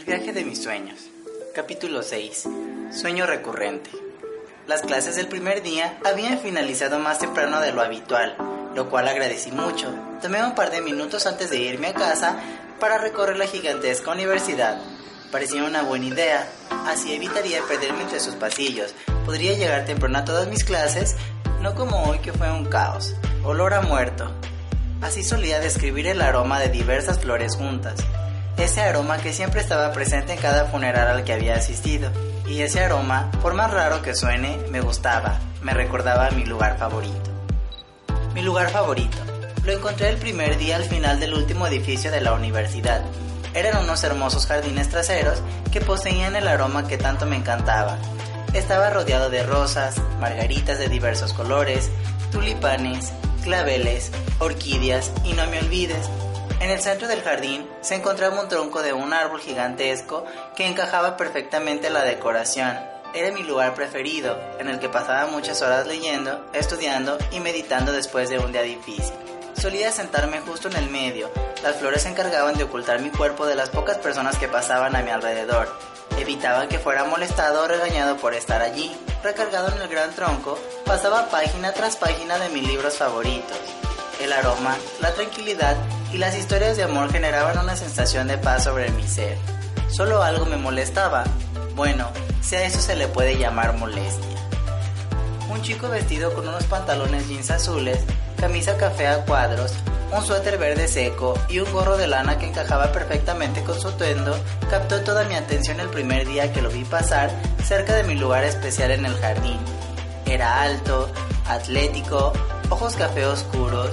El viaje de mis sueños. Capítulo 6. Sueño recurrente. Las clases del primer día habían finalizado más temprano de lo habitual, lo cual agradecí mucho. Tomé un par de minutos antes de irme a casa para recorrer la gigantesca universidad. Parecía una buena idea, así evitaría perderme entre sus pasillos. Podría llegar temprano a todas mis clases, no como hoy que fue un caos. Olor a muerto. Así solía describir el aroma de diversas flores juntas. Ese aroma que siempre estaba presente en cada funeral al que había asistido. Y ese aroma, por más raro que suene, me gustaba, me recordaba mi lugar favorito. Mi lugar favorito. Lo encontré el primer día al final del último edificio de la universidad. Eran unos hermosos jardines traseros que poseían el aroma que tanto me encantaba. Estaba rodeado de rosas, margaritas de diversos colores, tulipanes, claveles, orquídeas y no me olvides. En el centro del jardín se encontraba un tronco de un árbol gigantesco que encajaba perfectamente en la decoración. Era mi lugar preferido, en el que pasaba muchas horas leyendo, estudiando y meditando después de un día difícil. Solía sentarme justo en el medio. Las flores se encargaban de ocultar mi cuerpo de las pocas personas que pasaban a mi alrededor. Evitaban que fuera molestado o regañado por estar allí. Recargado en el gran tronco, pasaba página tras página de mis libros favoritos. El aroma, la tranquilidad y las historias de amor generaban una sensación de paz sobre mi ser. Solo algo me molestaba. Bueno, si a eso se le puede llamar molestia. Un chico vestido con unos pantalones jeans azules camisa café a cuadros, un suéter verde seco y un gorro de lana que encajaba perfectamente con su atuendo, captó toda mi atención el primer día que lo vi pasar cerca de mi lugar especial en el jardín. Era alto, atlético, ojos café oscuros,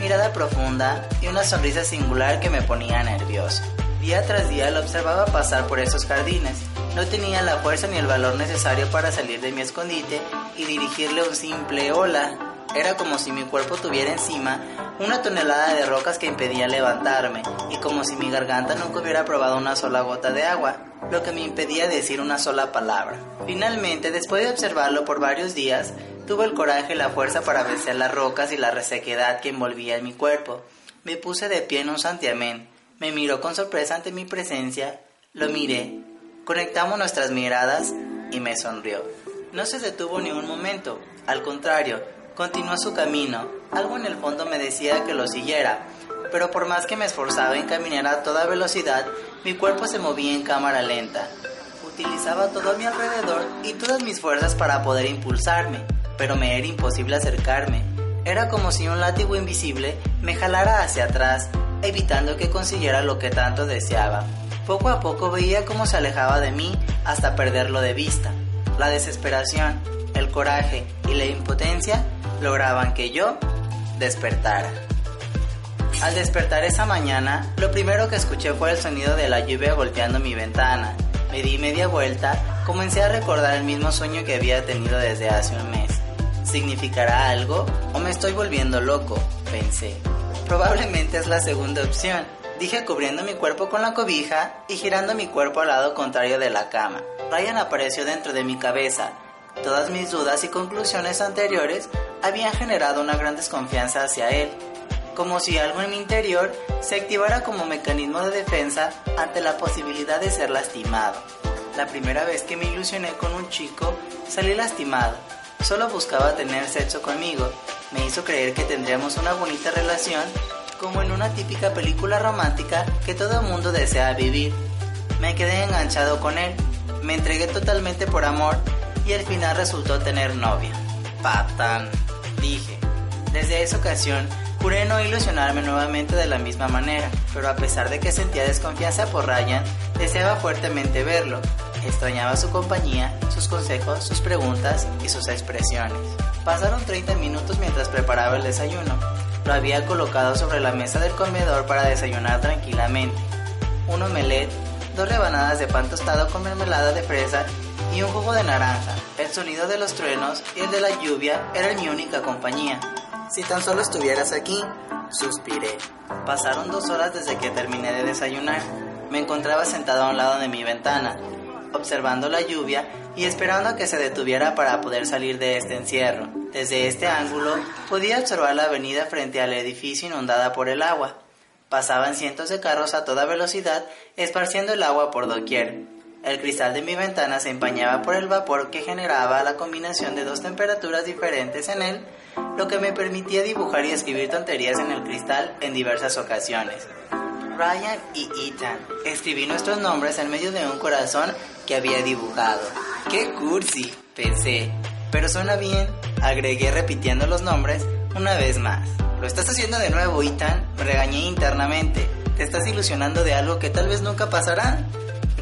mirada profunda y una sonrisa singular que me ponía nervioso. Día tras día lo observaba pasar por esos jardines. No tenía la fuerza ni el valor necesario para salir de mi escondite y dirigirle un simple hola era como si mi cuerpo tuviera encima una tonelada de rocas que impedían levantarme y como si mi garganta nunca hubiera probado una sola gota de agua, lo que me impedía decir una sola palabra. Finalmente, después de observarlo por varios días, tuve el coraje y la fuerza para vencer las rocas y la resequedad que envolvía en mi cuerpo. Me puse de pie en un santiamén, me miró con sorpresa ante mi presencia, lo miré, conectamos nuestras miradas y me sonrió. No se detuvo ni un momento, al contrario, Continuó su camino. Algo en el fondo me decía que lo siguiera, pero por más que me esforzaba en caminar a toda velocidad, mi cuerpo se movía en cámara lenta. Utilizaba todo mi alrededor y todas mis fuerzas para poder impulsarme, pero me era imposible acercarme. Era como si un látigo invisible me jalara hacia atrás, evitando que consiguiera lo que tanto deseaba. Poco a poco veía cómo se alejaba de mí hasta perderlo de vista. La desesperación, el coraje y la impotencia lograban que yo despertara. Al despertar esa mañana, lo primero que escuché fue el sonido de la lluvia golpeando mi ventana. Me di media vuelta, comencé a recordar el mismo sueño que había tenido desde hace un mes. ¿Significará algo o me estoy volviendo loco? Pensé. Probablemente es la segunda opción, dije cubriendo mi cuerpo con la cobija y girando mi cuerpo al lado contrario de la cama. Ryan apareció dentro de mi cabeza, Todas mis dudas y conclusiones anteriores habían generado una gran desconfianza hacia él, como si algo en mi interior se activara como mecanismo de defensa ante la posibilidad de ser lastimado. La primera vez que me ilusioné con un chico, salí lastimado. Solo buscaba tener sexo conmigo. Me hizo creer que tendríamos una bonita relación, como en una típica película romántica que todo mundo desea vivir. Me quedé enganchado con él. Me entregué totalmente por amor y al final resultó tener novia. Patán, dije. Desde esa ocasión juré no ilusionarme nuevamente de la misma manera, pero a pesar de que sentía desconfianza por Ryan, deseaba fuertemente verlo. Extrañaba su compañía, sus consejos, sus preguntas y sus expresiones. Pasaron 30 minutos mientras preparaba el desayuno. Lo había colocado sobre la mesa del comedor para desayunar tranquilamente. Un omelette, dos rebanadas de pan tostado con mermelada de fresa y un jugo de naranja. El sonido de los truenos y el de la lluvia eran mi única compañía. Si tan solo estuvieras aquí, suspiré. Pasaron dos horas desde que terminé de desayunar. Me encontraba sentado a un lado de mi ventana, observando la lluvia y esperando a que se detuviera para poder salir de este encierro. Desde este ángulo podía observar la avenida frente al edificio inundada por el agua. Pasaban cientos de carros a toda velocidad, esparciendo el agua por doquier. El cristal de mi ventana se empañaba por el vapor que generaba la combinación de dos temperaturas diferentes en él, lo que me permitía dibujar y escribir tonterías en el cristal en diversas ocasiones. Ryan y Ethan. Escribí nuestros nombres en medio de un corazón que había dibujado. ¡Qué cursi! pensé. Pero suena bien, agregué repitiendo los nombres una vez más. Lo estás haciendo de nuevo, Ethan. Me regañé internamente. Te estás ilusionando de algo que tal vez nunca pasará.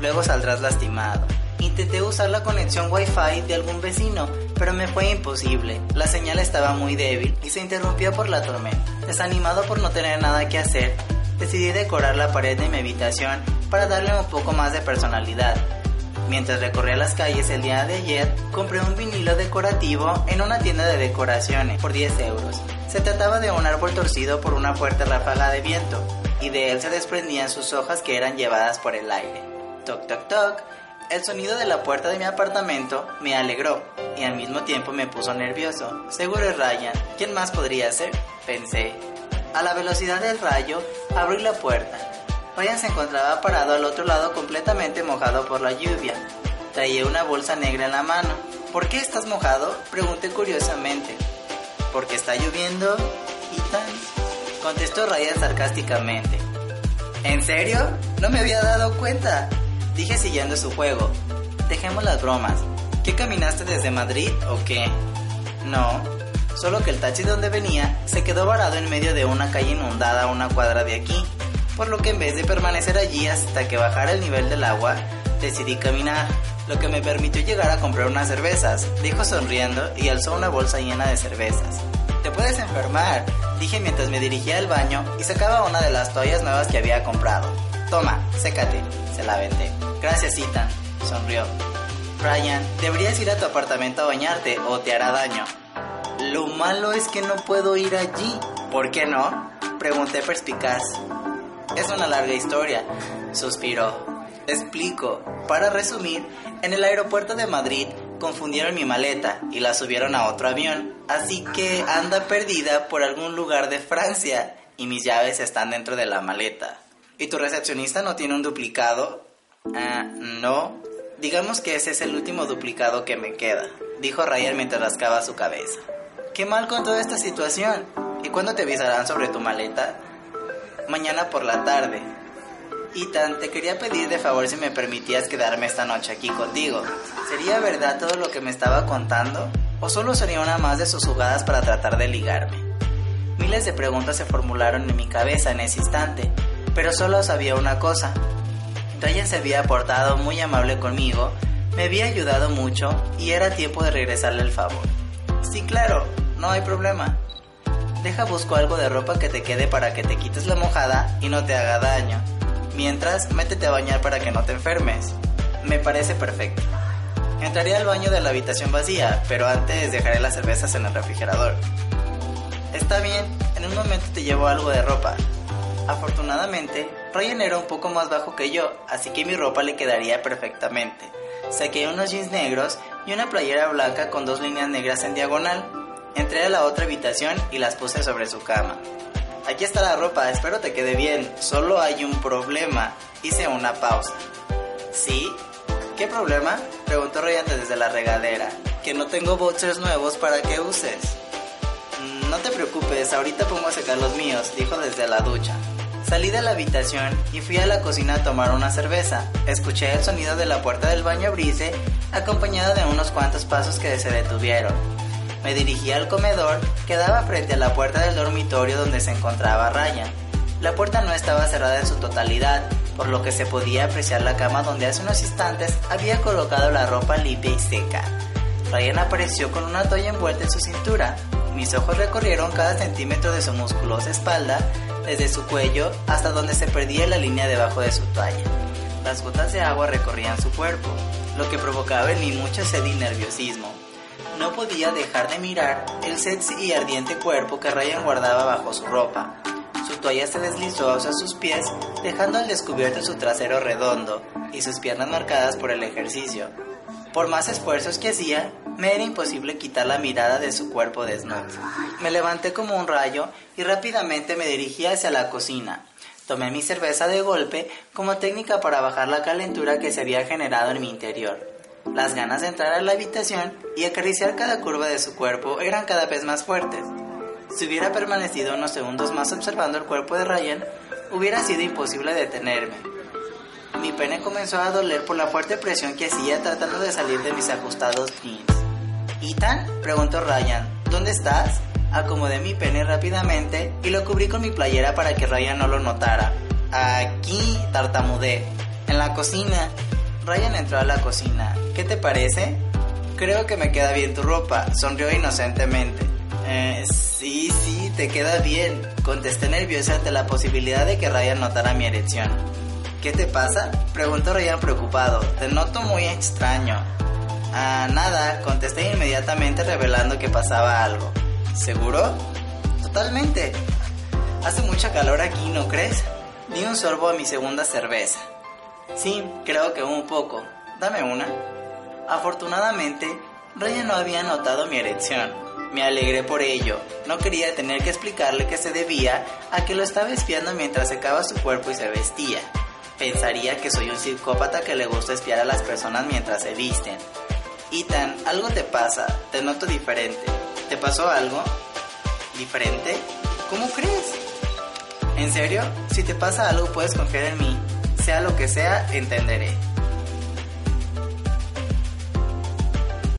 Luego saldrás lastimado. Intenté usar la conexión Wi-Fi de algún vecino, pero me fue imposible. La señal estaba muy débil y se interrumpió por la tormenta. Desanimado por no tener nada que hacer, decidí decorar la pared de mi habitación para darle un poco más de personalidad. Mientras recorría las calles el día de ayer, compré un vinilo decorativo en una tienda de decoraciones por 10 euros. Se trataba de un árbol torcido por una fuerte ráfaga de viento, y de él se desprendían sus hojas que eran llevadas por el aire. Toc toc toc. El sonido de la puerta de mi apartamento me alegró y al mismo tiempo me puso nervioso. Seguro es Ryan. ¿Quién más podría ser? Pensé. A la velocidad del rayo, abrí la puerta. Ryan se encontraba parado al otro lado completamente mojado por la lluvia. Traía una bolsa negra en la mano. ¿Por qué estás mojado? Pregunté curiosamente. ¿Porque está lloviendo? Ethan? Contestó Ryan sarcásticamente. ¿En serio? No me había dado cuenta. Dije siguiendo su juego. Dejemos las bromas. ¿Qué caminaste desde Madrid o qué? No, solo que el taxi donde venía se quedó varado en medio de una calle inundada a una cuadra de aquí, por lo que en vez de permanecer allí hasta que bajara el nivel del agua, decidí caminar, lo que me permitió llegar a comprar unas cervezas, dijo sonriendo y alzó una bolsa llena de cervezas. Te puedes enfermar, dije mientras me dirigía al baño y sacaba una de las toallas nuevas que había comprado. Toma, sécate, se la vendé. Gracias, Ethan, sonrió. Ryan, deberías ir a tu apartamento a bañarte o te hará daño. Lo malo es que no puedo ir allí. ¿Por qué no? Pregunté perspicaz. Es una larga historia, suspiró. Explico. Para resumir, en el aeropuerto de Madrid confundieron mi maleta y la subieron a otro avión, así que anda perdida por algún lugar de Francia y mis llaves están dentro de la maleta. ¿Y tu recepcionista no tiene un duplicado? Ah, no. Digamos que ese es el último duplicado que me queda, dijo Ryan mientras rascaba su cabeza. Qué mal con toda esta situación. ¿Y cuándo te avisarán sobre tu maleta? Mañana por la tarde. Ethan, te quería pedir de favor si me permitías quedarme esta noche aquí contigo. ¿Sería verdad todo lo que me estaba contando? ¿O solo sería una más de sus jugadas para tratar de ligarme? Miles de preguntas se formularon en mi cabeza en ese instante, pero solo sabía una cosa. Ryan se había portado muy amable conmigo, me había ayudado mucho y era tiempo de regresarle el favor. Sí, claro, no hay problema. Deja busco algo de ropa que te quede para que te quites la mojada y no te haga daño. Mientras, métete a bañar para que no te enfermes. Me parece perfecto. Entraré al baño de la habitación vacía, pero antes dejaré las cervezas en el refrigerador. Está bien, en un momento te llevo algo de ropa. Afortunadamente, Ryan era un poco más bajo que yo, así que mi ropa le quedaría perfectamente. Saqué unos jeans negros y una playera blanca con dos líneas negras en diagonal. Entré a la otra habitación y las puse sobre su cama. Aquí está la ropa, espero te quede bien. Solo hay un problema. Hice una pausa. ¿Sí? ¿Qué problema? Preguntó Ryan desde la regadera. Que no tengo boxers nuevos para que uses. No te preocupes, ahorita pongo a secar los míos, dijo desde la ducha. Salí de la habitación y fui a la cocina a tomar una cerveza. Escuché el sonido de la puerta del baño abrirse, acompañado de unos cuantos pasos que se detuvieron. Me dirigí al comedor que daba frente a la puerta del dormitorio donde se encontraba Ryan. La puerta no estaba cerrada en su totalidad, por lo que se podía apreciar la cama donde hace unos instantes había colocado la ropa limpia y seca. Ryan apareció con una toalla envuelta en su cintura. Mis ojos recorrieron cada centímetro de su musculosa espalda, desde su cuello hasta donde se perdía la línea debajo de su toalla. Las gotas de agua recorrían su cuerpo, lo que provocaba en mí mucha sed y nerviosismo. No podía dejar de mirar el sexy y ardiente cuerpo que Ryan guardaba bajo su ropa. Su toalla se deslizó hacia sus pies, dejando al descubierto su trasero redondo y sus piernas marcadas por el ejercicio. Por más esfuerzos que hacía, me era imposible quitar la mirada de su cuerpo desnudo. Me levanté como un rayo y rápidamente me dirigí hacia la cocina. Tomé mi cerveza de golpe como técnica para bajar la calentura que se había generado en mi interior. Las ganas de entrar a la habitación y acariciar cada curva de su cuerpo eran cada vez más fuertes. Si hubiera permanecido unos segundos más observando el cuerpo de Ryan, hubiera sido imposible detenerme. Mi pene comenzó a doler por la fuerte presión que hacía tratando de salir de mis ajustados jeans. ¿Ethan? preguntó Ryan. ¿Dónde estás? Acomodé mi pene rápidamente y lo cubrí con mi playera para que Ryan no lo notara. Aquí tartamudé. En la cocina. Ryan entró a la cocina. ¿Qué te parece? Creo que me queda bien tu ropa, sonrió inocentemente. Eh, sí, sí, te queda bien, contesté nerviosa ante la posibilidad de que Ryan notara mi erección. ¿Qué te pasa? Preguntó Ryan preocupado. Te noto muy extraño. Ah, nada, contesté inmediatamente revelando que pasaba algo. ¿Seguro? Totalmente. Hace mucha calor aquí, ¿no crees? Di un sorbo a mi segunda cerveza. Sí, creo que un poco. Dame una. Afortunadamente, Ryan no había notado mi erección. Me alegré por ello. No quería tener que explicarle que se debía a que lo estaba espiando mientras secaba su cuerpo y se vestía. Pensaría que soy un psicópata que le gusta espiar a las personas mientras se visten. Ethan, algo te pasa, te noto diferente. ¿Te pasó algo? ¿Diferente? ¿Cómo crees? ¿En serio? Si te pasa algo puedes confiar en mí. Sea lo que sea, entenderé.